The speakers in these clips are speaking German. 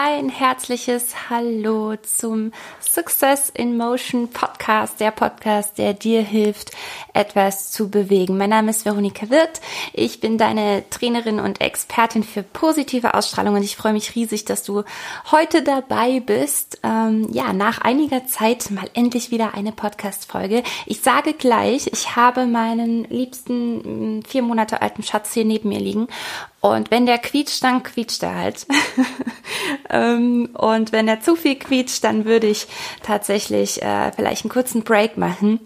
ein herzliches Hallo zum Success in Motion Podcast, der Podcast, der dir hilft, etwas zu bewegen. Mein Name ist Veronika Wirth. Ich bin deine Trainerin und Expertin für positive Ausstrahlung und ich freue mich riesig, dass du heute dabei bist. Ähm, ja, nach einiger Zeit mal endlich wieder eine Podcast-Folge. Ich sage gleich, ich habe meinen liebsten vier Monate alten Schatz hier neben mir liegen und wenn der quietscht, dann quietscht er halt. Ähm, und wenn er zu viel quietscht, dann würde ich tatsächlich äh, vielleicht einen kurzen Break machen.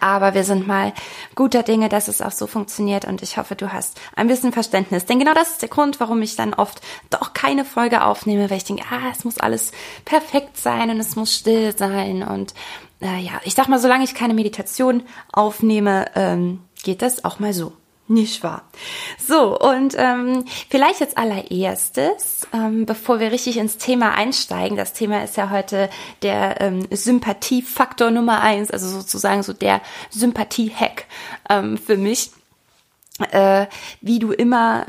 Aber wir sind mal guter Dinge, dass es auch so funktioniert und ich hoffe, du hast ein bisschen Verständnis. Denn genau das ist der Grund, warum ich dann oft doch keine Folge aufnehme, weil ich denke, ah, es muss alles perfekt sein und es muss still sein. Und äh, ja, ich sag mal, solange ich keine Meditation aufnehme, ähm, geht das auch mal so. Nicht wahr? So, und ähm, vielleicht als allererstes, ähm, bevor wir richtig ins Thema einsteigen, das Thema ist ja heute der ähm, Sympathiefaktor Nummer eins, also sozusagen so der Sympathie-Hack ähm, für mich, äh, wie du immer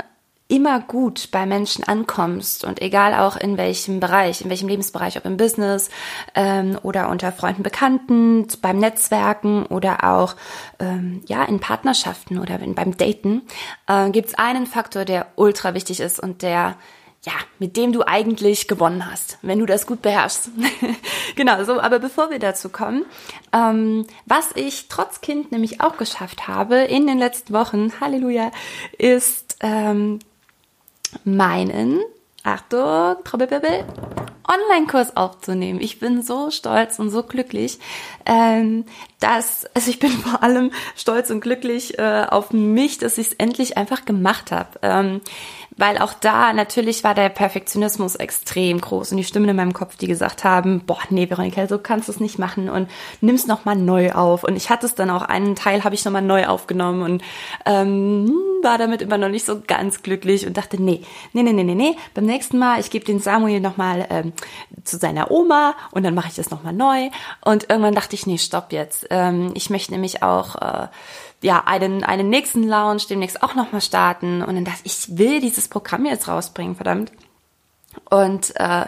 immer gut bei Menschen ankommst und egal auch in welchem Bereich, in welchem Lebensbereich, ob im Business ähm, oder unter Freunden, Bekannten, beim Netzwerken oder auch ähm, ja in Partnerschaften oder in, beim Daten, äh, gibt es einen Faktor, der ultra wichtig ist und der ja, mit dem du eigentlich gewonnen hast, wenn du das gut beherrschst. genau, so, aber bevor wir dazu kommen, ähm, was ich trotz Kind nämlich auch geschafft habe in den letzten Wochen, Halleluja, ist ähm, meinen, Achtung, Trommelwirbel, Online-Kurs aufzunehmen. Ich bin so stolz und so glücklich, ähm, dass, also ich bin vor allem stolz und glücklich äh, auf mich, dass ich es endlich einfach gemacht habe. Ähm, weil auch da natürlich war der Perfektionismus extrem groß und die Stimmen in meinem Kopf, die gesagt haben, boah, nee, Veronika, so kannst du es nicht machen und nimm's nochmal neu auf. Und ich hatte es dann auch, einen Teil habe ich nochmal neu aufgenommen und ähm, war damit immer noch nicht so ganz glücklich und dachte, nee, nee, nee, nee, nee, nee, beim nächsten Mal, ich gebe den Samuel nochmal ähm, zu seiner Oma und dann mache ich das nochmal neu. Und irgendwann dachte ich, nee, stopp jetzt. Ähm, ich möchte nämlich auch... Äh, ja, einen, einen nächsten Lounge demnächst auch nochmal starten. Und dann dachte ich, ich will dieses Programm jetzt rausbringen, verdammt. Und äh,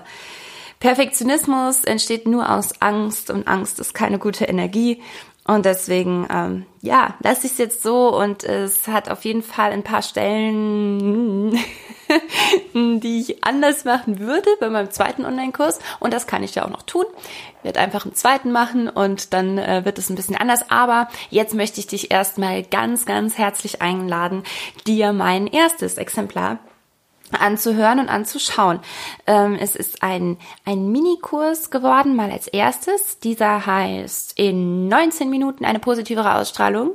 Perfektionismus entsteht nur aus Angst und Angst ist keine gute Energie. Und deswegen, ähm, ja, lasse ich es jetzt so und es hat auf jeden Fall ein paar Stellen, die ich anders machen würde bei meinem zweiten Online-Kurs. Und das kann ich ja auch noch tun. Ich werde einfach einen zweiten machen und dann äh, wird es ein bisschen anders. Aber jetzt möchte ich dich erstmal ganz, ganz herzlich einladen, dir mein erstes Exemplar anzuhören und anzuschauen. Ähm, es ist ein, ein Minikurs geworden, mal als erstes. Dieser heißt in 19 Minuten eine positivere Ausstrahlung.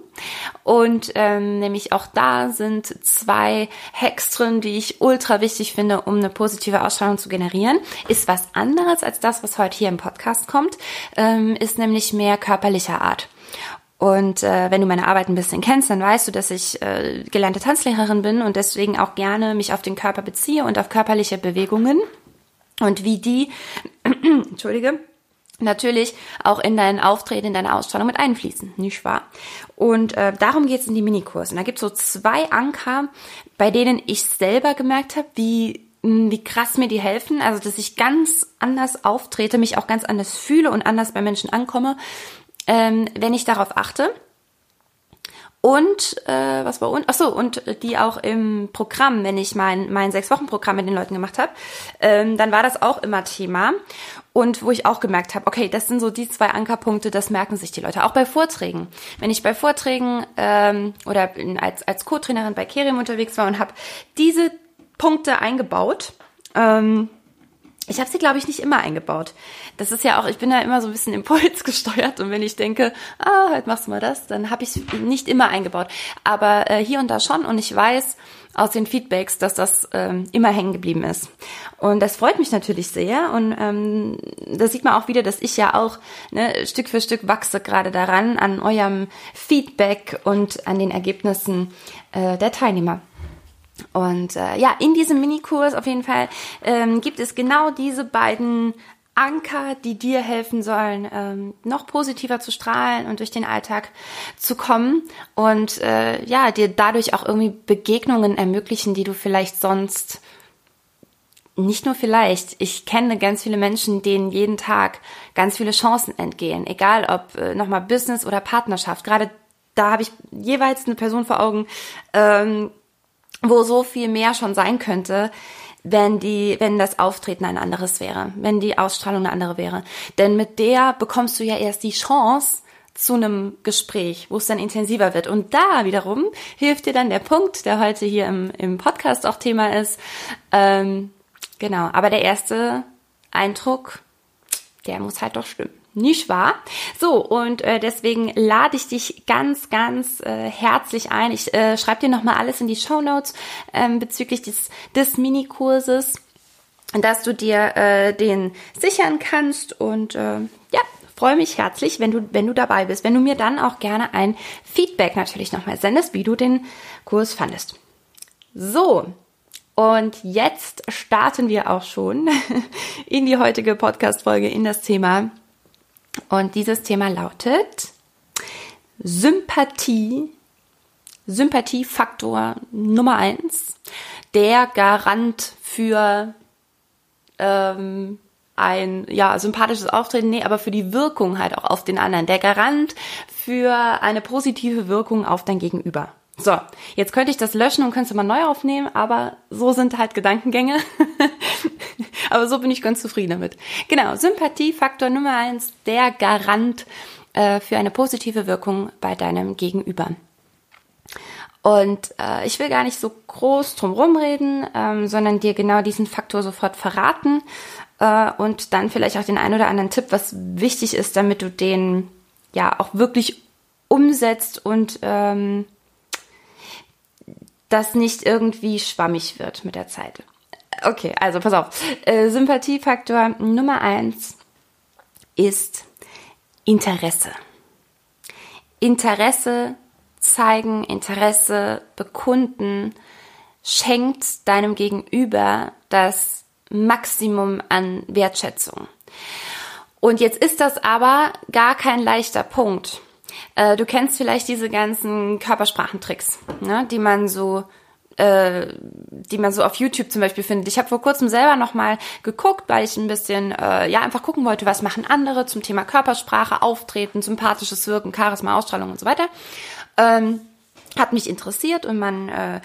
Und ähm, nämlich auch da sind zwei Hacks drin, die ich ultra wichtig finde, um eine positive Ausstrahlung zu generieren. Ist was anderes als das, was heute hier im Podcast kommt, ähm, ist nämlich mehr körperlicher Art. Und äh, wenn du meine Arbeit ein bisschen kennst, dann weißt du, dass ich äh, gelernte Tanzlehrerin bin und deswegen auch gerne mich auf den Körper beziehe und auf körperliche Bewegungen und wie die, entschuldige, natürlich auch in dein Auftreten, in deine Ausstrahlung mit einfließen, nicht wahr? Und äh, darum geht's in die Minikurse. Und da gibt's so zwei Anker, bei denen ich selber gemerkt habe, wie wie krass mir die helfen, also dass ich ganz anders auftrete, mich auch ganz anders fühle und anders bei Menschen ankomme, ähm, wenn ich darauf achte. Und äh, was war und ach so und die auch im Programm, wenn ich mein mein sechs Wochen Programm mit den Leuten gemacht habe, ähm, dann war das auch immer Thema und wo ich auch gemerkt habe, okay, das sind so die zwei Ankerpunkte, das merken sich die Leute auch bei Vorträgen. Wenn ich bei Vorträgen ähm, oder als als Co-Trainerin bei Kerim unterwegs war und habe diese Punkte eingebaut. Ähm, ich habe sie, glaube ich, nicht immer eingebaut. Das ist ja auch, ich bin ja immer so ein bisschen impulsgesteuert und wenn ich denke, ah, heute machst du mal das, dann habe ich es nicht immer eingebaut. Aber äh, hier und da schon und ich weiß aus den Feedbacks, dass das ähm, immer hängen geblieben ist. Und das freut mich natürlich sehr und ähm, da sieht man auch wieder, dass ich ja auch ne, Stück für Stück wachse gerade daran, an eurem Feedback und an den Ergebnissen äh, der Teilnehmer. Und äh, ja, in diesem Minikurs auf jeden Fall ähm, gibt es genau diese beiden Anker, die dir helfen sollen, ähm, noch positiver zu strahlen und durch den Alltag zu kommen und äh, ja, dir dadurch auch irgendwie Begegnungen ermöglichen, die du vielleicht sonst nicht nur vielleicht, ich kenne ganz viele Menschen, denen jeden Tag ganz viele Chancen entgehen, egal ob äh, nochmal Business oder Partnerschaft. Gerade da habe ich jeweils eine Person vor Augen, ähm, wo so viel mehr schon sein könnte, wenn die, wenn das Auftreten ein anderes wäre, wenn die Ausstrahlung eine andere wäre. Denn mit der bekommst du ja erst die Chance zu einem Gespräch, wo es dann intensiver wird. Und da wiederum hilft dir dann der Punkt, der heute hier im, im Podcast auch Thema ist. Ähm, genau, aber der erste Eindruck, der muss halt doch stimmen. Nicht wahr? So, und äh, deswegen lade ich dich ganz, ganz äh, herzlich ein. Ich äh, schreibe dir nochmal alles in die Show Notes ähm, bezüglich des, des Minikurses, dass du dir äh, den sichern kannst. Und äh, ja, freue mich herzlich, wenn du, wenn du dabei bist. Wenn du mir dann auch gerne ein Feedback natürlich nochmal sendest, wie du den Kurs fandest. So, und jetzt starten wir auch schon in die heutige Podcast-Folge in das Thema und dieses Thema lautet Sympathie, Sympathiefaktor Nummer eins, der Garant für ähm, ein ja sympathisches Auftreten, nee, aber für die Wirkung halt auch auf den anderen, der Garant für eine positive Wirkung auf dein Gegenüber. So, jetzt könnte ich das löschen und könnte es mal neu aufnehmen, aber so sind halt Gedankengänge. aber so bin ich ganz zufrieden damit. Genau, Sympathiefaktor Nummer eins, der Garant äh, für eine positive Wirkung bei deinem Gegenüber. Und äh, ich will gar nicht so groß drum rumreden, ähm, sondern dir genau diesen Faktor sofort verraten äh, und dann vielleicht auch den ein oder anderen Tipp, was wichtig ist, damit du den ja auch wirklich umsetzt und ähm, das nicht irgendwie schwammig wird mit der Zeit. Okay, also pass auf. Äh, Sympathiefaktor Nummer eins ist Interesse. Interesse zeigen, Interesse bekunden, schenkt deinem Gegenüber das Maximum an Wertschätzung. Und jetzt ist das aber gar kein leichter Punkt. Äh, du kennst vielleicht diese ganzen Körpersprachentricks, ne, die man so äh, die man so auf YouTube zum Beispiel findet. Ich habe vor kurzem selber noch mal geguckt, weil ich ein bisschen äh, ja einfach gucken wollte, was machen andere zum Thema Körpersprache, Auftreten, sympathisches Wirken, Charisma, Ausstrahlung und so weiter. Ähm, hat mich interessiert und man äh,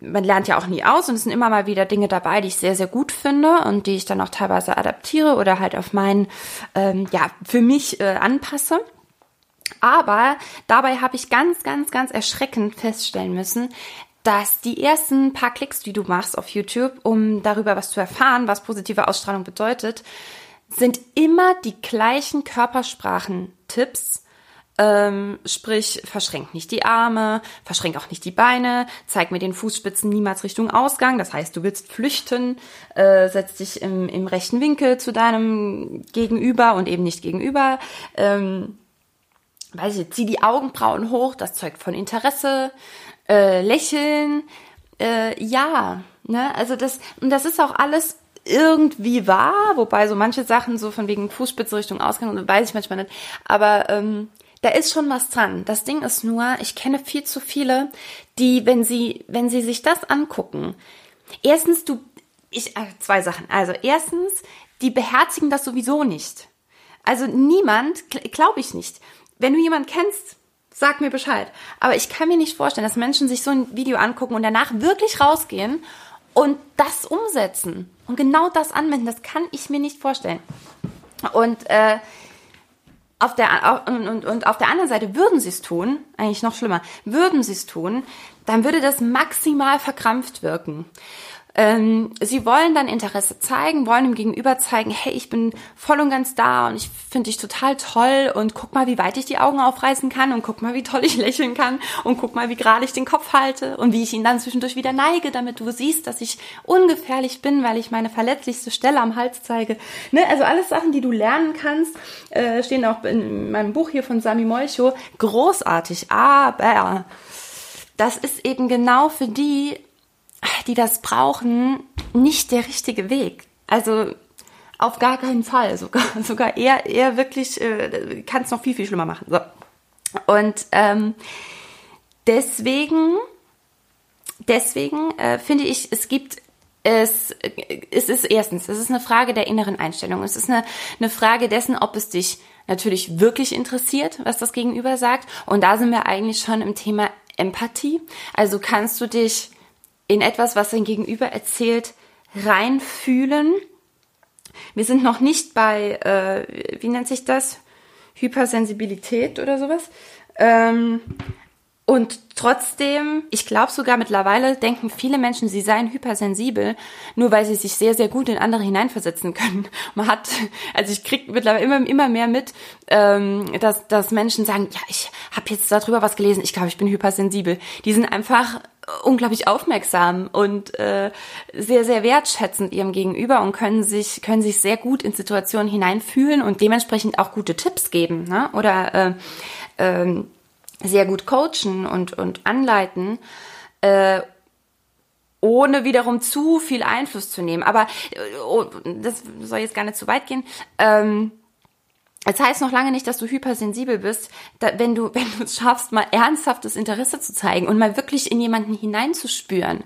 man lernt ja auch nie aus und es sind immer mal wieder Dinge dabei, die ich sehr, sehr gut finde und die ich dann auch teilweise adaptiere oder halt auf meinen, ähm, ja, für mich äh, anpasse. Aber dabei habe ich ganz, ganz, ganz erschreckend feststellen müssen, dass die ersten paar Klicks, die du machst auf YouTube, um darüber was zu erfahren, was positive Ausstrahlung bedeutet, sind immer die gleichen Körpersprachen-Tipps. Ähm, sprich, verschränk nicht die Arme, verschränk auch nicht die Beine, zeig mir den Fußspitzen niemals Richtung Ausgang. Das heißt, du willst flüchten, äh, setz dich im, im rechten Winkel zu deinem Gegenüber und eben nicht gegenüber. Ähm, weiß ich, zieh die Augenbrauen hoch, das zeugt von Interesse, äh, lächeln, äh, ja, ne, also das, und das ist auch alles irgendwie wahr, wobei so manche Sachen so von wegen Fußspitze Richtung Ausgang, weiß ich manchmal nicht, aber ähm, da ist schon was dran. Das Ding ist nur, ich kenne viel zu viele, die, wenn sie, wenn sie sich das angucken, erstens du, ich, äh, zwei Sachen. Also erstens, die beherzigen das sowieso nicht. Also niemand, glaube ich nicht. Wenn du jemanden kennst, sag mir Bescheid. Aber ich kann mir nicht vorstellen, dass Menschen sich so ein Video angucken und danach wirklich rausgehen und das umsetzen und genau das anwenden. Das kann ich mir nicht vorstellen. Und äh, auf der und, und, und auf der anderen Seite würden sie es tun, eigentlich noch schlimmer, würden sie es tun, dann würde das maximal verkrampft wirken. Ähm, sie wollen dann Interesse zeigen, wollen dem Gegenüber zeigen, hey, ich bin voll und ganz da und ich finde dich total toll und guck mal, wie weit ich die Augen aufreißen kann und guck mal, wie toll ich lächeln kann und guck mal, wie gerade ich den Kopf halte und wie ich ihn dann zwischendurch wieder neige, damit du siehst, dass ich ungefährlich bin, weil ich meine verletzlichste Stelle am Hals zeige. Ne? Also alles Sachen, die du lernen kannst, äh, stehen auch in meinem Buch hier von Sami Molcho. Großartig, aber das ist eben genau für die die das brauchen, nicht der richtige Weg. Also auf gar keinen Fall. Sogar, sogar eher, eher wirklich, äh, kann es noch viel, viel schlimmer machen. So. Und ähm, deswegen, deswegen äh, finde ich, es gibt es, es ist erstens, es ist eine Frage der inneren Einstellung. Es ist eine, eine Frage dessen, ob es dich natürlich wirklich interessiert, was das Gegenüber sagt. Und da sind wir eigentlich schon im Thema Empathie. Also kannst du dich in etwas, was dein Gegenüber erzählt, reinfühlen. Wir sind noch nicht bei, äh, wie nennt sich das? Hypersensibilität oder sowas. Ähm, und trotzdem, ich glaube sogar mittlerweile denken viele Menschen, sie seien hypersensibel, nur weil sie sich sehr, sehr gut in andere hineinversetzen können. Man hat, also ich kriege mittlerweile immer, immer mehr mit, ähm, dass, dass Menschen sagen, ja, ich habe jetzt darüber was gelesen, ich glaube, ich bin hypersensibel. Die sind einfach unglaublich aufmerksam und äh, sehr, sehr wertschätzend ihrem Gegenüber und können sich, können sich sehr gut in Situationen hineinfühlen und dementsprechend auch gute Tipps geben ne? oder äh, ähm, sehr gut coachen und, und anleiten, äh, ohne wiederum zu viel Einfluss zu nehmen. Aber äh, oh, das soll jetzt gar nicht zu weit gehen. Ähm, das heißt noch lange nicht, dass du hypersensibel bist, da, wenn du, wenn du es schaffst, mal ernsthaftes Interesse zu zeigen und mal wirklich in jemanden hineinzuspüren.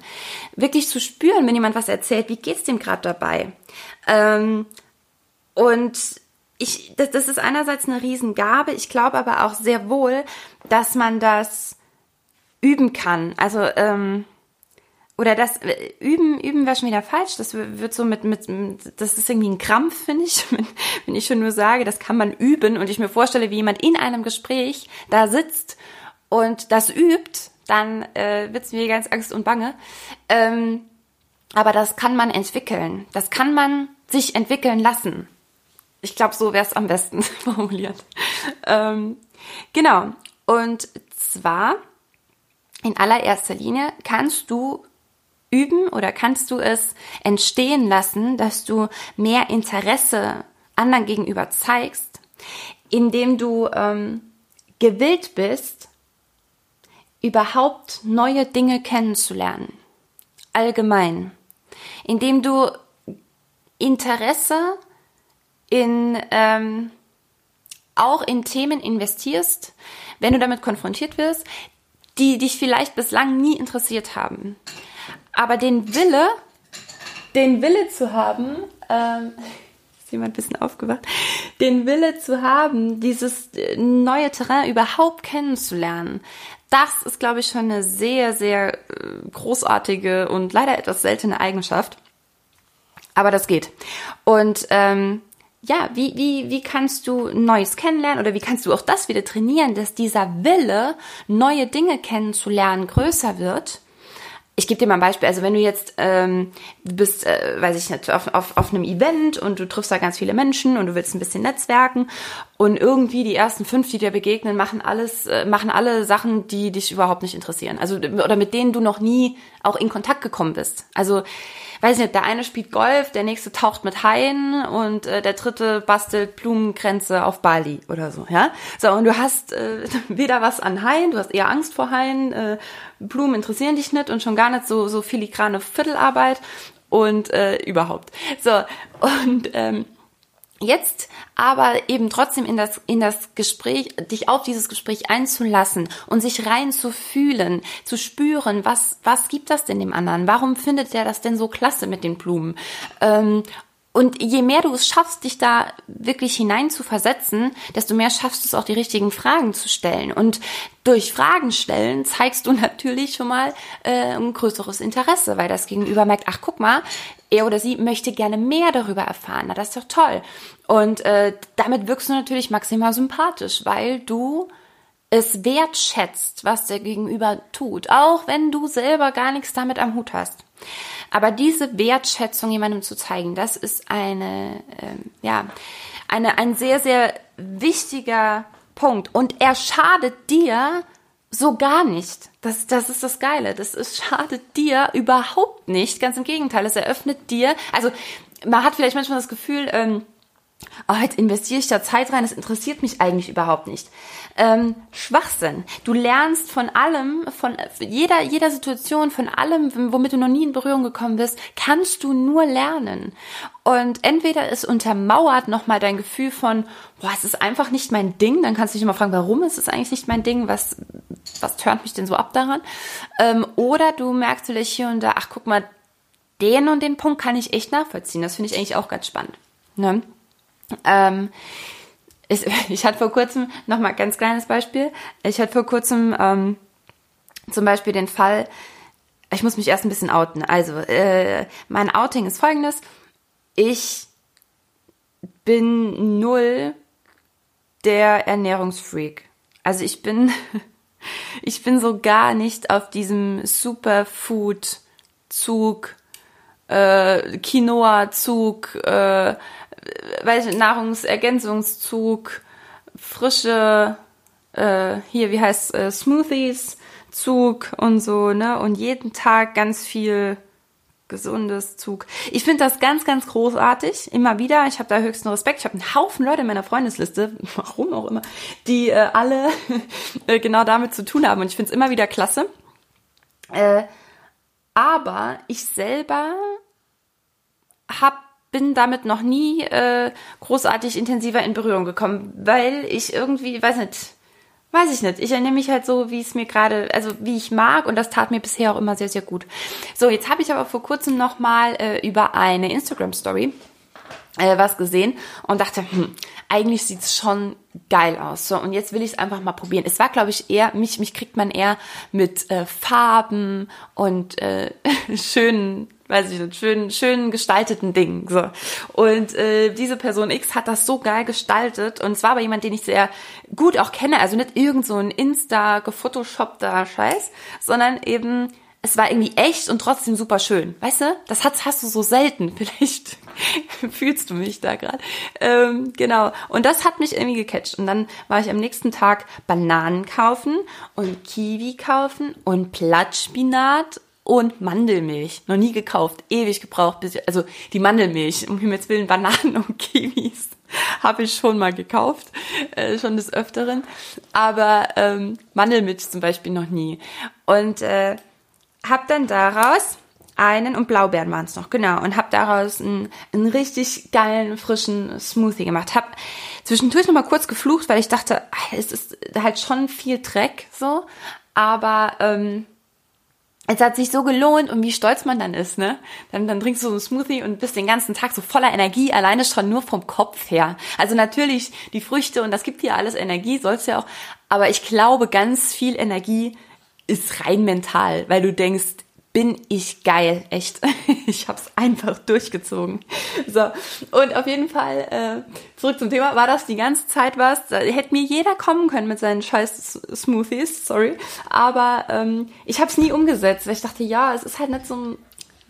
Wirklich zu spüren, wenn jemand was erzählt, wie geht's dem gerade dabei? Ähm, und ich, das, das ist einerseits eine Riesengabe. Ich glaube aber auch sehr wohl, dass man das üben kann. Also, ähm, oder das üben, üben wäre schon wieder falsch. Das wird so mit, mit, das ist irgendwie ein Krampf, finde ich, wenn ich schon nur sage, das kann man üben und ich mir vorstelle, wie jemand in einem Gespräch da sitzt und das übt, dann äh, wird's mir ganz Angst und Bange. Ähm, aber das kann man entwickeln. Das kann man sich entwickeln lassen. Ich glaube, so wäre es am besten formuliert. Ähm, genau. Und zwar in allererster Linie kannst du üben oder kannst du es entstehen lassen, dass du mehr Interesse anderen gegenüber zeigst, indem du ähm, gewillt bist, überhaupt neue Dinge kennenzulernen. Allgemein. Indem du Interesse in ähm, auch in Themen investierst, wenn du damit konfrontiert wirst, die dich vielleicht bislang nie interessiert haben. Aber den Wille, den Wille zu haben, ähm, ist jemand ein bisschen aufgewacht, den Wille zu haben, dieses äh, neue Terrain überhaupt kennenzulernen, das ist, glaube ich, schon eine sehr, sehr äh, großartige und leider etwas seltene Eigenschaft. Aber das geht. Und ähm, ja, wie, wie, wie kannst du Neues kennenlernen oder wie kannst du auch das wieder trainieren, dass dieser Wille, neue Dinge kennenzulernen, größer wird? Ich gebe dir mal ein Beispiel. Also wenn du jetzt ähm, bist, äh, weiß ich nicht, auf, auf, auf einem Event und du triffst da ganz viele Menschen und du willst ein bisschen netzwerken und irgendwie die ersten fünf, die dir begegnen, machen alles, äh, machen alle Sachen, die dich überhaupt nicht interessieren. Also oder mit denen du noch nie auch in Kontakt gekommen bist. Also weiß nicht, der eine spielt Golf, der nächste taucht mit Haien und äh, der dritte bastelt Blumenkränze auf Bali oder so, ja. So, und du hast äh, weder was an Haien, du hast eher Angst vor Haien, äh, Blumen interessieren dich nicht und schon gar nicht so, so filigrane Viertelarbeit und äh, überhaupt. So, und ähm, Jetzt aber eben trotzdem in das, in das Gespräch, dich auf dieses Gespräch einzulassen und sich rein zu fühlen, zu spüren, was, was gibt das denn dem anderen? Warum findet der das denn so klasse mit den Blumen? Ähm, und je mehr du es schaffst, dich da wirklich hinein zu versetzen, desto mehr schaffst du es auch, die richtigen Fragen zu stellen. Und durch Fragen stellen zeigst du natürlich schon mal äh, ein größeres Interesse, weil das Gegenüber merkt, ach guck mal, er oder sie möchte gerne mehr darüber erfahren. Na, das ist doch toll. Und äh, damit wirkst du natürlich maximal sympathisch, weil du es wertschätzt, was der Gegenüber tut, auch wenn du selber gar nichts damit am Hut hast. Aber diese Wertschätzung jemandem zu zeigen, das ist eine, ähm, ja, eine, ein sehr, sehr wichtiger Punkt. Und er schadet dir so gar nicht. Das, das ist das Geile. Das ist, schadet dir überhaupt nicht. Ganz im Gegenteil. Es eröffnet dir, also man hat vielleicht manchmal das Gefühl, ähm, oh, jetzt investiere ich da Zeit rein, das interessiert mich eigentlich überhaupt nicht. Ähm, Schwachsinn. Du lernst von allem, von jeder, jeder Situation, von allem, womit du noch nie in Berührung gekommen bist, kannst du nur lernen. Und entweder es untermauert nochmal dein Gefühl von, boah, es ist einfach nicht mein Ding, dann kannst du dich immer fragen, warum ist es eigentlich nicht mein Ding, was, was turnt mich denn so ab daran? Ähm, oder du merkst vielleicht hier und da, ach guck mal, den und den Punkt kann ich echt nachvollziehen. Das finde ich eigentlich auch ganz spannend. Ne? Ähm, ich, ich hatte vor kurzem, nochmal ganz kleines Beispiel, ich hatte vor kurzem ähm, zum Beispiel den Fall, ich muss mich erst ein bisschen outen. Also, äh, mein Outing ist folgendes. Ich bin null der Ernährungsfreak. Also ich bin, ich bin so gar nicht auf diesem Superfood-Zug, äh, Quinoa-Zug, äh, Nahrungsergänzungszug, frische, äh, hier, wie heißt äh, Smoothies, Zug und so, ne? Und jeden Tag ganz viel gesundes Zug. Ich finde das ganz, ganz großartig. Immer wieder. Ich habe da höchsten Respekt. Ich habe einen Haufen Leute in meiner Freundesliste, warum auch immer, die äh, alle äh, genau damit zu tun haben. Und ich finde es immer wieder klasse. Äh, aber ich selber hab, bin damit noch nie äh, großartig intensiver in Berührung gekommen, weil ich irgendwie, weiß nicht, Weiß ich nicht. Ich erinnere mich halt so, wie es mir gerade, also wie ich mag und das tat mir bisher auch immer sehr, sehr gut. So, jetzt habe ich aber vor kurzem nochmal äh, über eine Instagram-Story äh, was gesehen und dachte, hm, eigentlich sieht's schon geil aus. So, und jetzt will ich es einfach mal probieren. Es war, glaube ich, eher, mich, mich kriegt man eher mit äh, Farben und äh, schönen weiß ich nicht, schön, schön gestalteten Dingen. So. Und äh, diese Person X hat das so geil gestaltet. Und zwar war jemand, den ich sehr gut auch kenne. Also nicht irgend so ein Insta gefotoshoppter Scheiß, sondern eben es war irgendwie echt und trotzdem super schön. Weißt du, das hast, hast du so selten. Vielleicht fühlst du mich da gerade. Ähm, genau. Und das hat mich irgendwie gecatcht. Und dann war ich am nächsten Tag Bananen kaufen und Kiwi kaufen und Blattspinat und Mandelmilch. Noch nie gekauft, ewig gebraucht, bis ich, also die Mandelmilch, um Himmels Willen, Bananen und Kiwis habe ich schon mal gekauft, äh, schon des Öfteren. Aber ähm, Mandelmilch zum Beispiel noch nie. Und äh, habe dann daraus einen und Blaubeeren waren es noch, genau. Und habe daraus einen, einen richtig geilen, frischen Smoothie gemacht. Hab zwischendurch noch mal kurz geflucht, weil ich dachte, es ist halt schon viel Dreck so. Aber ähm, es hat sich so gelohnt und wie stolz man dann ist, ne? Dann, dann trinkst du so einen Smoothie und bist den ganzen Tag so voller Energie, alleine schon nur vom Kopf her. Also natürlich die Früchte und das gibt dir alles Energie, sollst ja auch. Aber ich glaube, ganz viel Energie ist rein mental, weil du denkst, bin ich geil, echt. Ich hab's einfach durchgezogen. So, und auf jeden Fall, äh, zurück zum Thema, war das die ganze Zeit was, da hätte mir jeder kommen können mit seinen scheiß Smoothies, sorry, aber ähm, ich hab's nie umgesetzt, weil ich dachte, ja, es ist halt nicht so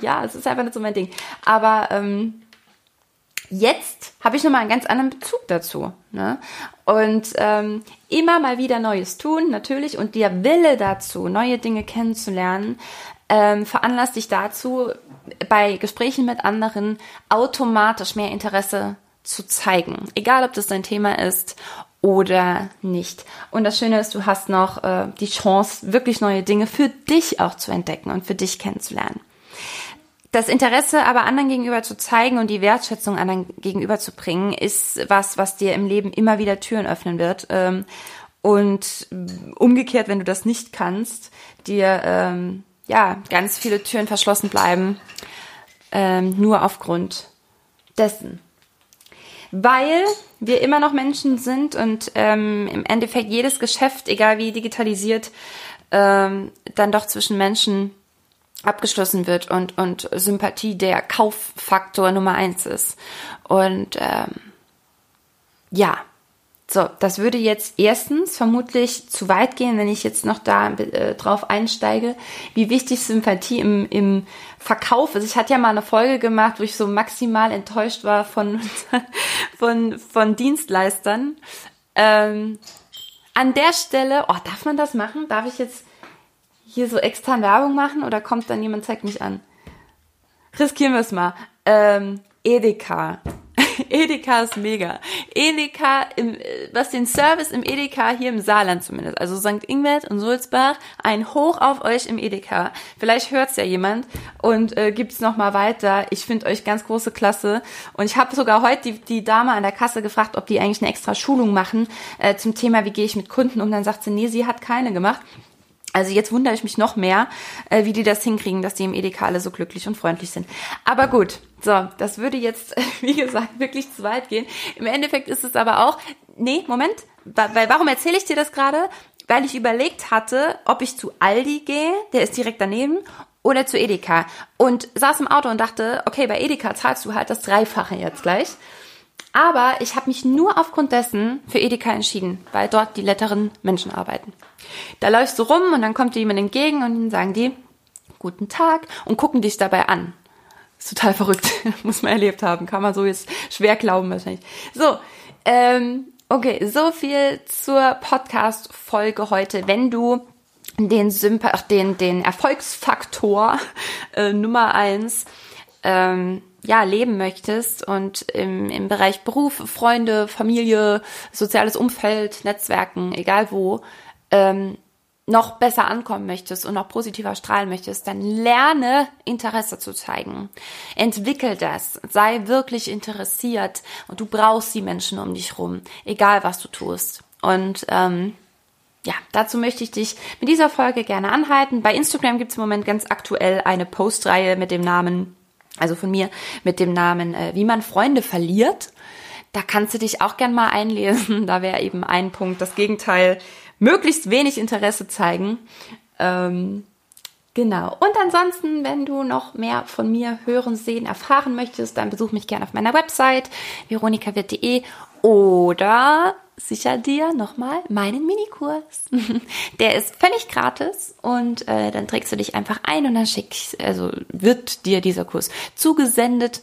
ja, es ist einfach nicht so mein Ding. Aber ähm, jetzt habe ich nochmal einen ganz anderen Bezug dazu. Ne? Und ähm, immer mal wieder Neues tun, natürlich, und der Wille dazu, neue Dinge kennenzulernen, ähm, veranlasst dich dazu, bei Gesprächen mit anderen automatisch mehr Interesse zu zeigen. Egal, ob das dein Thema ist oder nicht. Und das Schöne ist, du hast noch äh, die Chance, wirklich neue Dinge für dich auch zu entdecken und für dich kennenzulernen. Das Interesse aber anderen gegenüber zu zeigen und die Wertschätzung anderen gegenüber zu bringen, ist was, was dir im Leben immer wieder Türen öffnen wird. Ähm, und umgekehrt, wenn du das nicht kannst, dir ähm, ja, ganz viele Türen verschlossen bleiben, ähm, nur aufgrund dessen. Weil wir immer noch Menschen sind und ähm, im Endeffekt jedes Geschäft, egal wie digitalisiert, ähm, dann doch zwischen Menschen abgeschlossen wird und, und Sympathie der Kauffaktor Nummer eins ist. Und ähm, ja, so, das würde jetzt erstens vermutlich zu weit gehen, wenn ich jetzt noch da äh, drauf einsteige, wie wichtig Sympathie im, im Verkauf ist. Ich hatte ja mal eine Folge gemacht, wo ich so maximal enttäuscht war von, von, von Dienstleistern. Ähm, an der Stelle, oh, darf man das machen? Darf ich jetzt hier so extern Werbung machen oder kommt dann jemand, zeigt mich an? Riskieren wir es mal. Ähm, Edeka. Edeka ist mega. Edeka, im, was den Service im Edeka hier im Saarland zumindest, also St. Ingbert und Sulzbach, ein Hoch auf euch im Edeka. Vielleicht hört's ja jemand und äh, gibt's noch mal weiter. Ich finde euch ganz große Klasse und ich habe sogar heute die, die Dame an der Kasse gefragt, ob die eigentlich eine extra Schulung machen äh, zum Thema, wie gehe ich mit Kunden um. Dann sagt sie, nee, sie hat keine gemacht. Also jetzt wundere ich mich noch mehr, äh, wie die das hinkriegen, dass die im Edeka alle so glücklich und freundlich sind. Aber gut, so, das würde jetzt, wie gesagt, wirklich zu weit gehen. Im Endeffekt ist es aber auch, nee, Moment, weil warum erzähle ich dir das gerade? Weil ich überlegt hatte, ob ich zu Aldi gehe, der ist direkt daneben, oder zu Edeka. Und saß im Auto und dachte, okay, bei Edeka zahlst du halt das Dreifache jetzt gleich. Aber ich habe mich nur aufgrund dessen für Edeka entschieden, weil dort die letteren Menschen arbeiten. Da läufst du rum und dann kommt dir jemand entgegen und dann sagen die, guten Tag und gucken dich dabei an. Ist total verrückt, muss man erlebt haben, kann man so jetzt schwer glauben wahrscheinlich. So, ähm, okay, so viel zur Podcast-Folge heute. Wenn du den, Sympa den, den Erfolgsfaktor äh, Nummer eins ähm, ja, leben möchtest und im, im Bereich Beruf, Freunde, Familie, soziales Umfeld, Netzwerken, egal wo, ähm, noch besser ankommen möchtest und noch positiver strahlen möchtest, dann lerne Interesse zu zeigen. Entwickel das. Sei wirklich interessiert und du brauchst die Menschen um dich rum, egal was du tust. Und ähm, ja, dazu möchte ich dich mit dieser Folge gerne anhalten. Bei Instagram gibt es im Moment ganz aktuell eine Postreihe mit dem Namen, also von mir, mit dem Namen äh, Wie man Freunde verliert. Da kannst du dich auch gern mal einlesen. Da wäre eben ein Punkt, das Gegenteil, möglichst wenig Interesse zeigen. Ähm, Genau. Und ansonsten, wenn du noch mehr von mir hören, sehen, erfahren möchtest, dann besuch mich gerne auf meiner Website veronikawirt.de oder sicher dir nochmal meinen Minikurs. Der ist völlig gratis und äh, dann trägst du dich einfach ein und dann schick, also wird dir dieser Kurs zugesendet.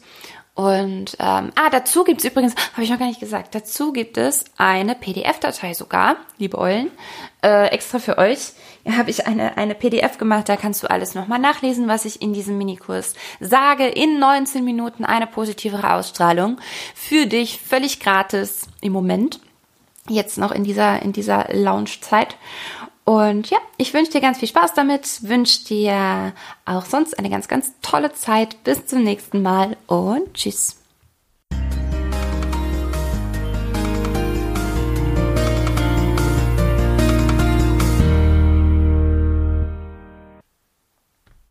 Und ähm, ah, dazu gibt's übrigens, habe ich noch gar nicht gesagt, dazu gibt es eine PDF-Datei sogar, liebe Eulen, äh, extra für euch. Habe ich eine, eine PDF gemacht, da kannst du alles nochmal nachlesen, was ich in diesem Minikurs sage. In 19 Minuten eine positivere Ausstrahlung. Für dich völlig gratis im Moment jetzt noch in dieser, in dieser Launch-Zeit. Und ja, ich wünsche dir ganz viel Spaß damit, wünsche dir auch sonst eine ganz, ganz tolle Zeit. Bis zum nächsten Mal und tschüss.